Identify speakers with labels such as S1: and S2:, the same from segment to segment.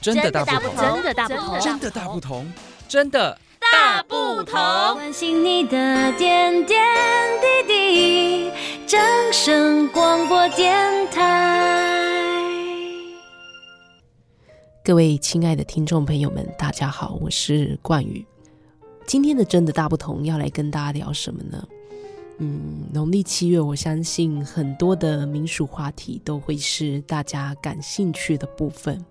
S1: 真的大不同，
S2: 真的大不同，
S1: 真的大不同，真的大不同。
S2: 关心你的点点滴滴，掌声广播电台。
S3: 各位亲爱的听众朋友们，大家好，我是冠宇。今天的真的大不同，要来跟大家聊什么呢？嗯，农历七月，我相信很多的民俗话题都会是大家感兴趣的部分。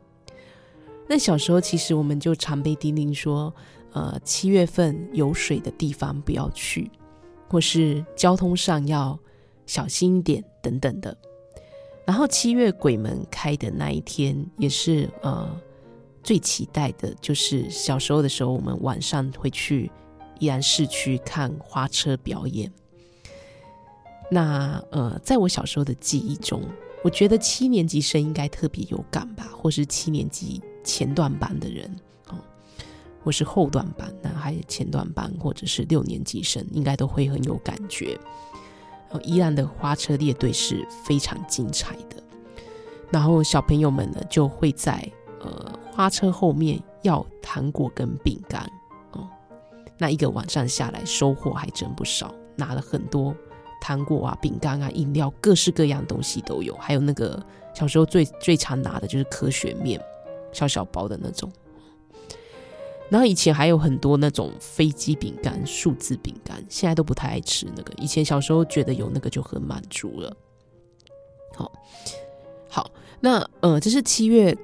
S3: 那小时候其实我们就常被叮咛说，呃，七月份有水的地方不要去，或是交通上要小心一点等等的。然后七月鬼门开的那一天，也是呃最期待的，就是小时候的时候，我们晚上会去宜兰市区看花车表演。那呃，在我小时候的记忆中，我觉得七年级生应该特别有感吧，或是七年级前段班的人哦，或是后段班，那还有前段班，或者是六年级生，应该都会很有感觉。哦，宜兰的花车列队是非常精彩的，然后小朋友们呢就会在呃花车后面要糖果跟饼干哦，那一个晚上下来收获还真不少，拿了很多。糖果啊、饼干啊、饮料，各式各样东西都有。还有那个小时候最最常拿的就是科学面，小小包的那种。然后以前还有很多那种飞机饼干、数字饼干，现在都不太爱吃那个。以前小时候觉得有那个就很满足了。好，好，那呃，这是七月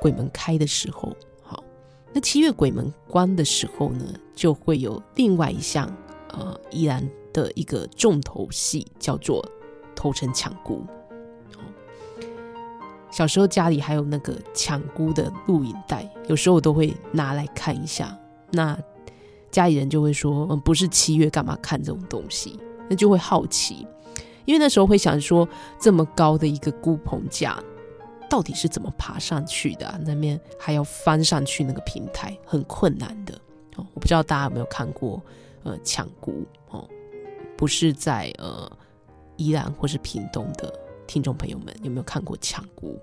S3: 鬼门开的时候。好，那七月鬼门关的时候呢，就会有另外一项呃，依然。的一个重头戏叫做偷城抢孤。小时候家里还有那个抢孤的录影带，有时候我都会拿来看一下。那家里人就会说：“嗯，不是七月干嘛看这种东西？”那就会好奇，因为那时候会想说，这么高的一个孤棚架，到底是怎么爬上去的啊？那边还要翻上去那个平台，很困难的。哦，我不知道大家有没有看过呃抢孤哦。不是在呃宜兰或是屏东的听众朋友们有没有看过抢孤？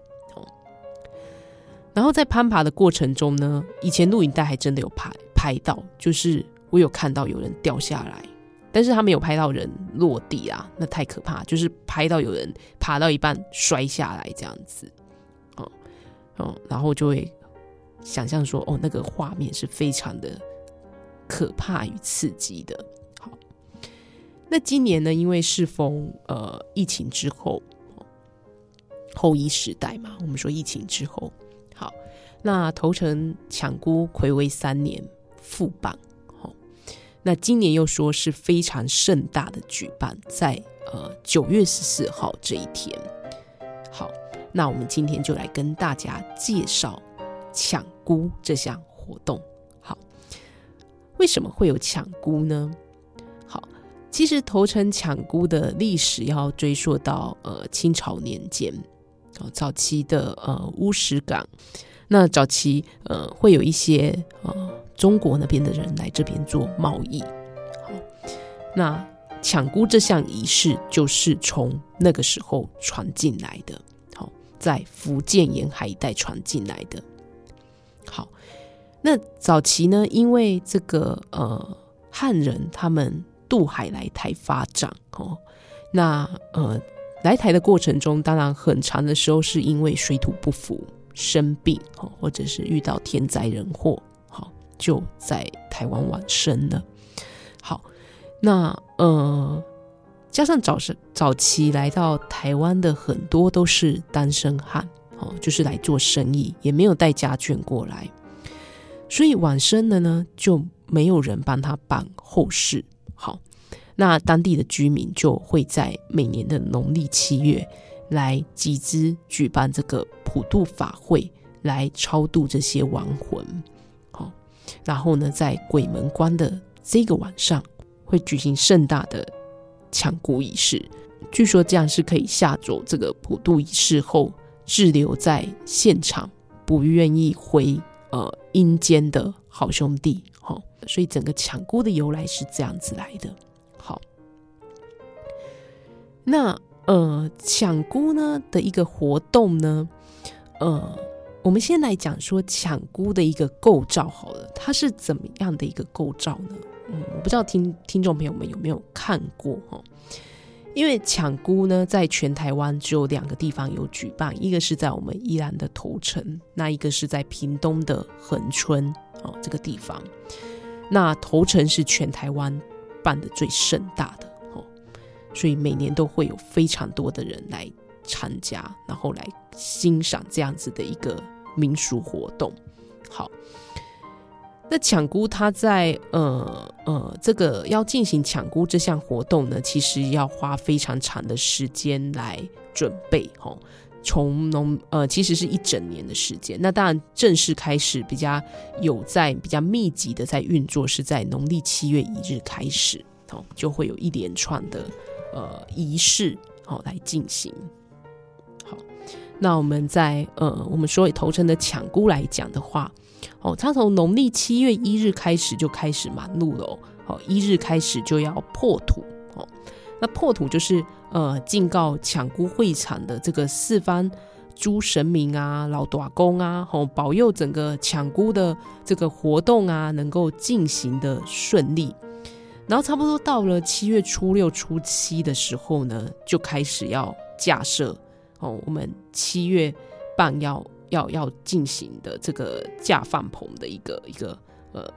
S3: 然后在攀爬的过程中呢，以前录影带还真的有拍拍到，就是我有看到有人掉下来，但是他没有拍到人落地啊，那太可怕，就是拍到有人爬到一半摔下来这样子，哦哦，然后就会想象说，哦，那个画面是非常的可怕与刺激的。好那今年呢？因为适逢呃疫情之后，后疫时代嘛，我们说疫情之后，那头城抢孤睽违三年复办，好，那今年又说是非常盛大的举办，在呃九月十四号这一天，好，那我们今天就来跟大家介绍抢孤这项活动。好，为什么会有抢孤呢？好其实头城抢孤的历史要追溯到呃清朝年间，哦，早期的呃乌石港，那早期呃会有一些呃中国那边的人来这边做贸易，好，那抢孤这项仪式就是从那个时候传进来的，好，在福建沿海一带传进来的，好，那早期呢，因为这个呃汉人他们。渡海来台发展哦，那呃来台的过程中，当然很长的时候是因为水土不服、生病哦，或者是遇到天灾人祸，好就在台湾往生了。好，那呃加上早是早期来到台湾的很多都是单身汉哦，就是来做生意，也没有带家眷过来，所以往生了呢就没有人帮他办后事。好，那当地的居民就会在每年的农历七月来集资举办这个普渡法会，来超度这些亡魂。好，然后呢，在鬼门关的这个晚上会举行盛大的抢孤仪式。据说这样是可以吓走这个普渡仪式后滞留在现场不愿意回呃阴间的好兄弟。好所以整个抢孤的由来是这样子来的。好，那呃抢姑呢的一个活动呢，呃，我们先来讲说抢姑的一个构造好了，它是怎么样的一个构造呢？嗯，我不知道听听众朋友们有没有看过哈？因为抢姑呢，在全台湾只有两个地方有举办，一个是在我们宜兰的头城，那一个是在屏东的恒春哦，这个地方。那头城是全台湾办的最盛大的，所以每年都会有非常多的人来参加，然后来欣赏这样子的一个。民俗活动，好。那抢孤，它在呃呃，这个要进行抢姑这项活动呢，其实要花非常长的时间来准备。哦，从农呃，其实是一整年的时间。那当然，正式开始比较有在比较密集的在运作，是在农历七月一日开始，哦，就会有一连串的呃仪式，好来进行。好那我们在呃，我们说以头城的抢孤来讲的话，哦，他从农历七月一日开始就开始忙碌了哦，哦，一日开始就要破土哦，那破土就是呃，敬告抢孤会场的这个四方诸神明啊、老大公啊，哦，保佑整个抢孤的这个活动啊能够进行的顺利。然后差不多到了七月初六、初七的时候呢，就开始要架设。哦，我们七月半要要要进行的这个架饭棚的一个一个呃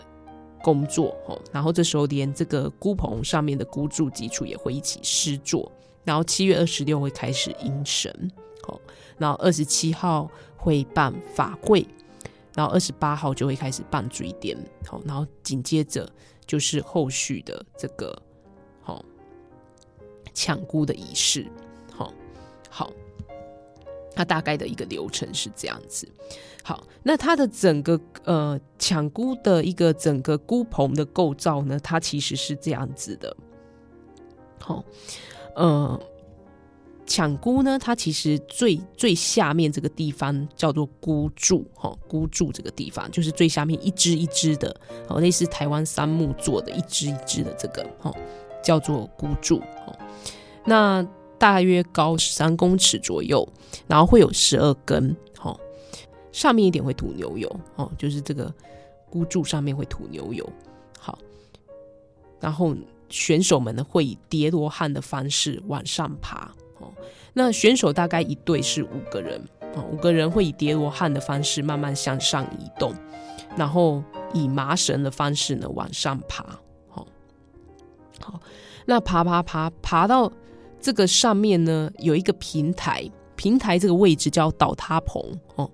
S3: 工作哦，然后这时候连这个孤棚上面的孤柱基础也会一起施作，然后七月二十六会开始迎神，哦，然后二十七号会办法会，然后二十八号就会开始办水电，好，然后紧接着就是后续的这个好抢孤的仪式，好，好。它大概的一个流程是这样子，好，那它的整个呃抢孤的一个整个孤棚的构造呢，它其实是这样子的，好，呃，抢孤呢，它其实最最下面这个地方叫做孤柱，哈，孤柱这个地方就是最下面一支一支的，好，类似台湾杉木做的一支一支的这个，哈，叫做孤柱，哈，那。大约高十三公尺左右，然后会有十二根，哦，上面一点会涂牛油，哦，就是这个孤柱上面会涂牛油，好，然后选手们呢会以叠罗汉的方式往上爬，哦，那选手大概一队是五个人，哦，五个人会以叠罗汉的方式慢慢向上移动，然后以麻绳的方式呢往上爬，好，好，那爬爬爬爬到。这个上面呢有一个平台，平台这个位置叫倒塌棚哦。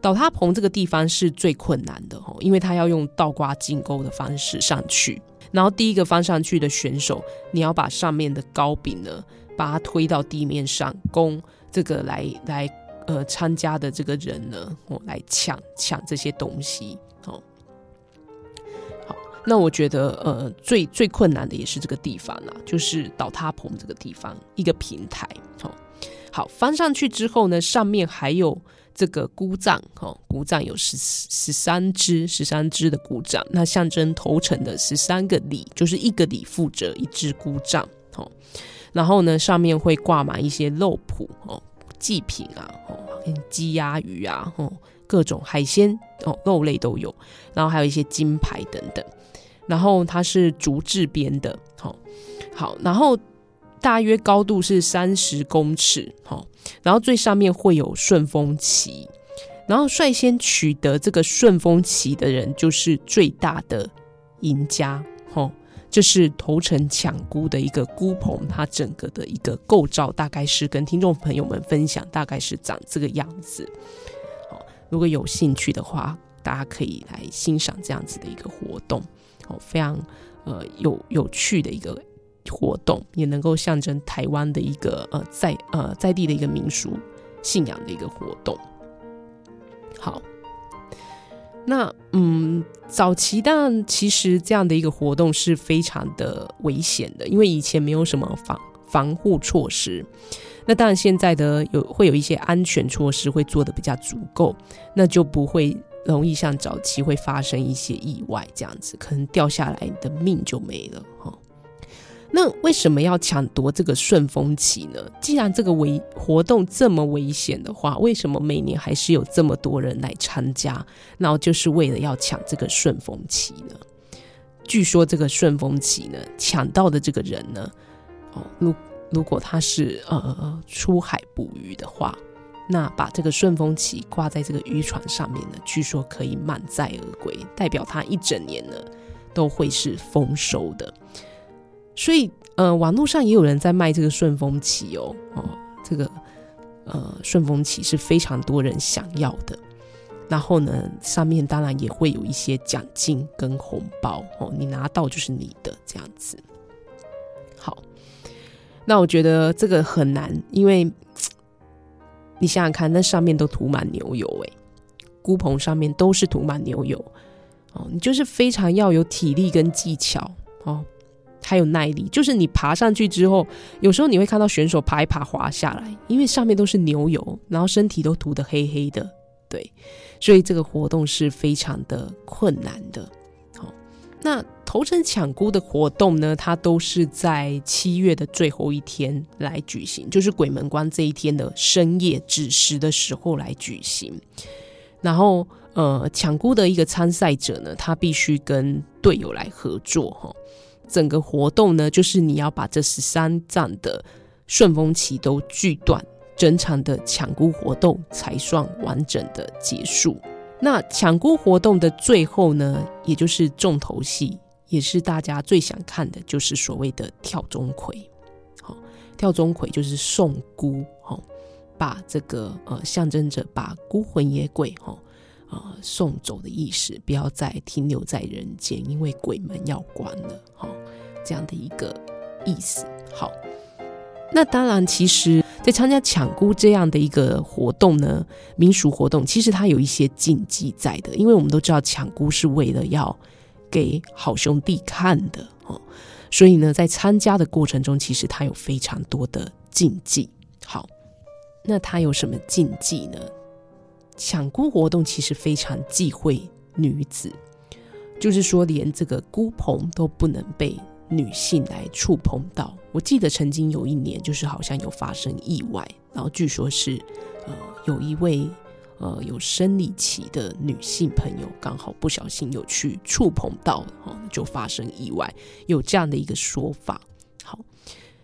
S3: 倒塌棚这个地方是最困难的哦，因为他要用倒挂金钩的方式上去。然后第一个翻上去的选手，你要把上面的糕饼呢，把它推到地面上，供这个来来呃参加的这个人呢，哦来抢抢这些东西哦。那我觉得，呃，最最困难的也是这个地方啦，就是倒塌棚这个地方，一个平台，好，好翻上去之后呢，上面还有这个孤杖，哈，孤杖有十十三支，十三支的孤杖，那象征头城的十三个里，就是一个里负责一支孤杖，好，然后呢，上面会挂满一些肉脯，哦，祭品啊，哦，鸡鸭鱼啊，哦，各种海鲜哦，肉类都有，然后还有一些金牌等等。然后它是竹制编的，好，好，然后大约高度是三十公尺，好，然后最上面会有顺风旗，然后率先取得这个顺风旗的人就是最大的赢家，好，这是头城抢孤的一个孤棚，它整个的一个构造大概是跟听众朋友们分享，大概是长这个样子，好，如果有兴趣的话，大家可以来欣赏这样子的一个活动。哦，非常呃有有趣的一个活动，也能够象征台湾的一个呃在呃在地的一个民俗信仰的一个活动。好，那嗯，早期但其实这样的一个活动是非常的危险的，因为以前没有什么防防护措施。那当然现在的有会有一些安全措施会做的比较足够，那就不会。容易像早期会发生一些意外这样子，可能掉下来你的命就没了哈。那为什么要抢夺这个顺风旗呢？既然这个危活动这么危险的话，为什么每年还是有这么多人来参加？然后就是为了要抢这个顺风旗呢？据说这个顺风旗呢，抢到的这个人呢，哦，如如果他是呃出海捕鱼的话，那把这个顺风旗挂在这个渔船上面呢，据说可以满载而归，代表他一整年呢都会是丰收的。所以，呃，网络上也有人在卖这个顺风旗哦，哦，这个呃顺风旗是非常多人想要的。然后呢，上面当然也会有一些奖金跟红包哦，你拿到就是你的这样子。好，那我觉得这个很难，因为你想想看，那上面都涂满牛油，哎，菇棚上面都是涂满牛油哦，你就是非常要有体力跟技巧哦。还有耐力，就是你爬上去之后，有时候你会看到选手爬一爬滑下来，因为上面都是牛油，然后身体都涂得黑黑的，对，所以这个活动是非常的困难的。好，那头城抢菇的活动呢，它都是在七月的最后一天来举行，就是鬼门关这一天的深夜子时的时候来举行。然后，呃，抢菇的一个参赛者呢，他必须跟队友来合作，哈。整个活动呢，就是你要把这十三站的顺风旗都锯断，整场的抢菇活动才算完整的结束。那抢菇活动的最后呢，也就是重头戏，也是大家最想看的，就是所谓的跳钟馗。好，跳钟馗就是送菇，哈，把这个呃象征着把孤魂野鬼，哈。呃，送走的意思，不要再停留在人间，因为鬼门要关了，哈、这样的一个意思。好，那当然，其实，在参加抢菇这样的一个活动呢，民俗活动，其实它有一些禁忌在的，因为我们都知道抢菇是为了要给好兄弟看的，哦，所以呢，在参加的过程中，其实它有非常多的禁忌。好，那它有什么禁忌呢？抢菇活动其实非常忌讳女子，就是说连这个菇棚都不能被女性来触碰到。我记得曾经有一年，就是好像有发生意外，然后据说是呃有一位呃有生理期的女性朋友刚好不小心有去触碰到，哦，就发生意外，有这样的一个说法。好，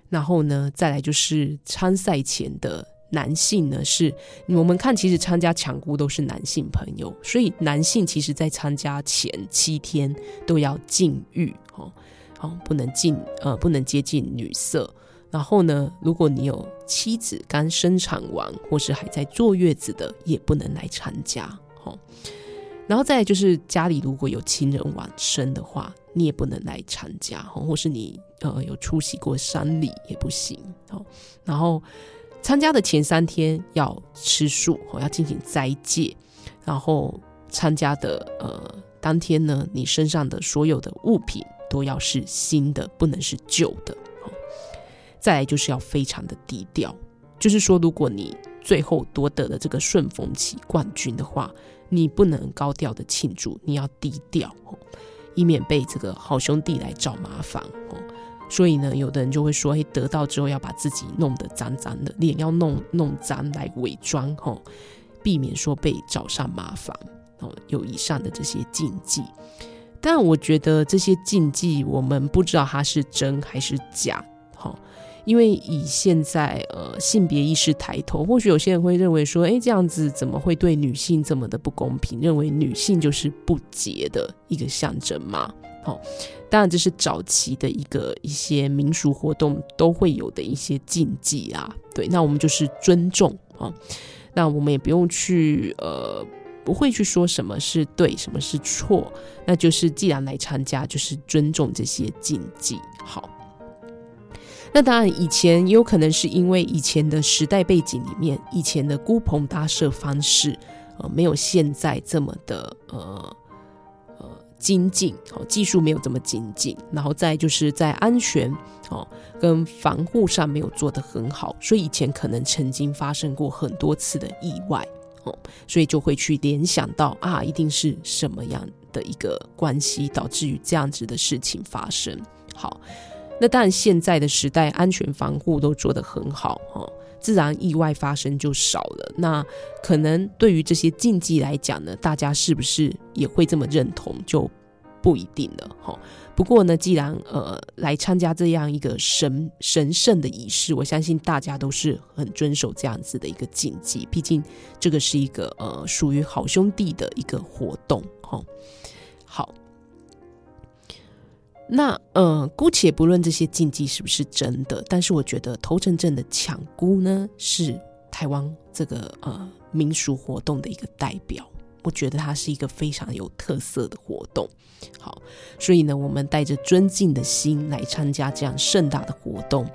S3: 然后呢，再来就是参赛前的。男性呢，是我们看，其实参加抢菇都是男性朋友，所以男性其实在参加前七天都要禁欲哦，哦，不能近呃，不能接近女色。然后呢，如果你有妻子刚生产完或是还在坐月子的，也不能来参加哦。然后再就是家里如果有亲人往生的话，你也不能来参加哦，或是你呃有出席过丧礼也不行哦。然后。参加的前三天要吃素，要进行斋戒，然后参加的呃当天呢，你身上的所有的物品都要是新的，不能是旧的。再来就是要非常的低调，就是说，如果你最后夺得了这个顺风旗冠军的话，你不能高调的庆祝，你要低调，以免被这个好兄弟来找麻烦。所以呢，有的人就会说，哎，得到之后要把自己弄得脏脏的，脸要弄弄脏来伪装，吼，避免说被找上麻烦。哦，有以上的这些禁忌，但我觉得这些禁忌，我们不知道它是真还是假，哈，因为以现在呃性别意识抬头，或许有些人会认为说，哎，这样子怎么会对女性这么的不公平？认为女性就是不洁的一个象征吗？好，当然这是早期的一个一些民俗活动都会有的一些禁忌啊。对，那我们就是尊重啊，那我们也不用去呃，不会去说什么是对，什么是错，那就是既然来参加，就是尊重这些禁忌。好，那当然以前也有可能是因为以前的时代背景里面，以前的孤棚搭设方式呃没有现在这么的呃。精进哦，技术没有这么精进，然后再就是在安全哦跟防护上没有做得很好，所以以前可能曾经发生过很多次的意外哦，所以就会去联想到啊，一定是什么样的一个关系导致于这样子的事情发生。好，那当然，现在的时代安全防护都做得很好哈，自然意外发生就少了。那可能对于这些禁忌来讲呢，大家是不是也会这么认同，就不一定了哈。不过呢，既然呃来参加这样一个神神圣的仪式，我相信大家都是很遵守这样子的一个禁忌。毕竟这个是一个呃属于好兄弟的一个活动哈。好，那呃姑且不论这些禁忌是不是真的，但是我觉得头城镇的抢姑呢，是台湾这个呃民俗活动的一个代表。我觉得它是一个非常有特色的活动，好，所以呢，我们带着尊敬的心来参加这样盛大的活动。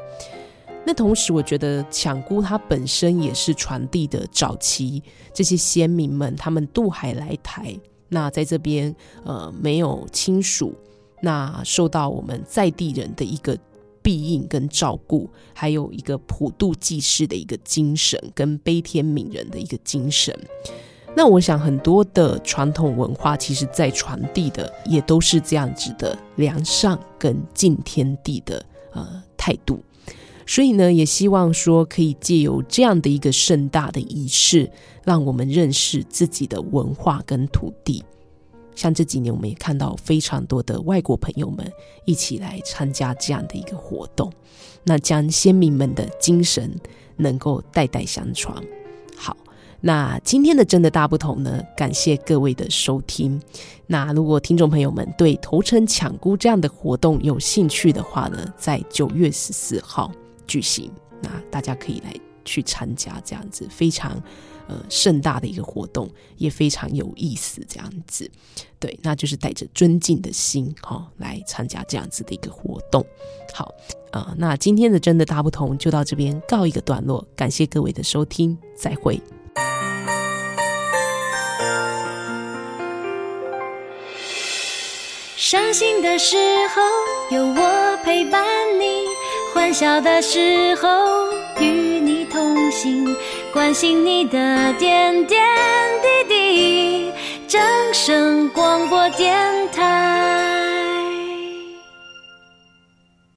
S3: 那同时，我觉得抢姑它本身也是传递的早期这些先民们他们渡海来台，那在这边呃没有亲属，那受到我们在地人的一个庇应跟照顾，还有一个普渡济世的一个精神，跟悲天悯人的一个精神。那我想，很多的传统文化，其实在传递的也都是这样子的良善跟敬天地的呃态度。所以呢，也希望说可以借由这样的一个盛大的仪式，让我们认识自己的文化跟土地。像这几年，我们也看到非常多的外国朋友们一起来参加这样的一个活动，那将先民们的精神能够代代相传。好。那今天的真的大不同呢，感谢各位的收听。那如果听众朋友们对头城抢孤这样的活动有兴趣的话呢，在九月十四号举行，那大家可以来去参加这样子非常呃盛大的一个活动，也非常有意思这样子。对，那就是带着尊敬的心哈、哦、来参加这样子的一个活动。好，呃，那今天的真的大不同就到这边告一个段落，感谢各位的收听，再会。
S2: 伤心的时候有我陪伴你，欢笑的时候与你同行，关心你的点点滴滴。掌声广播电台。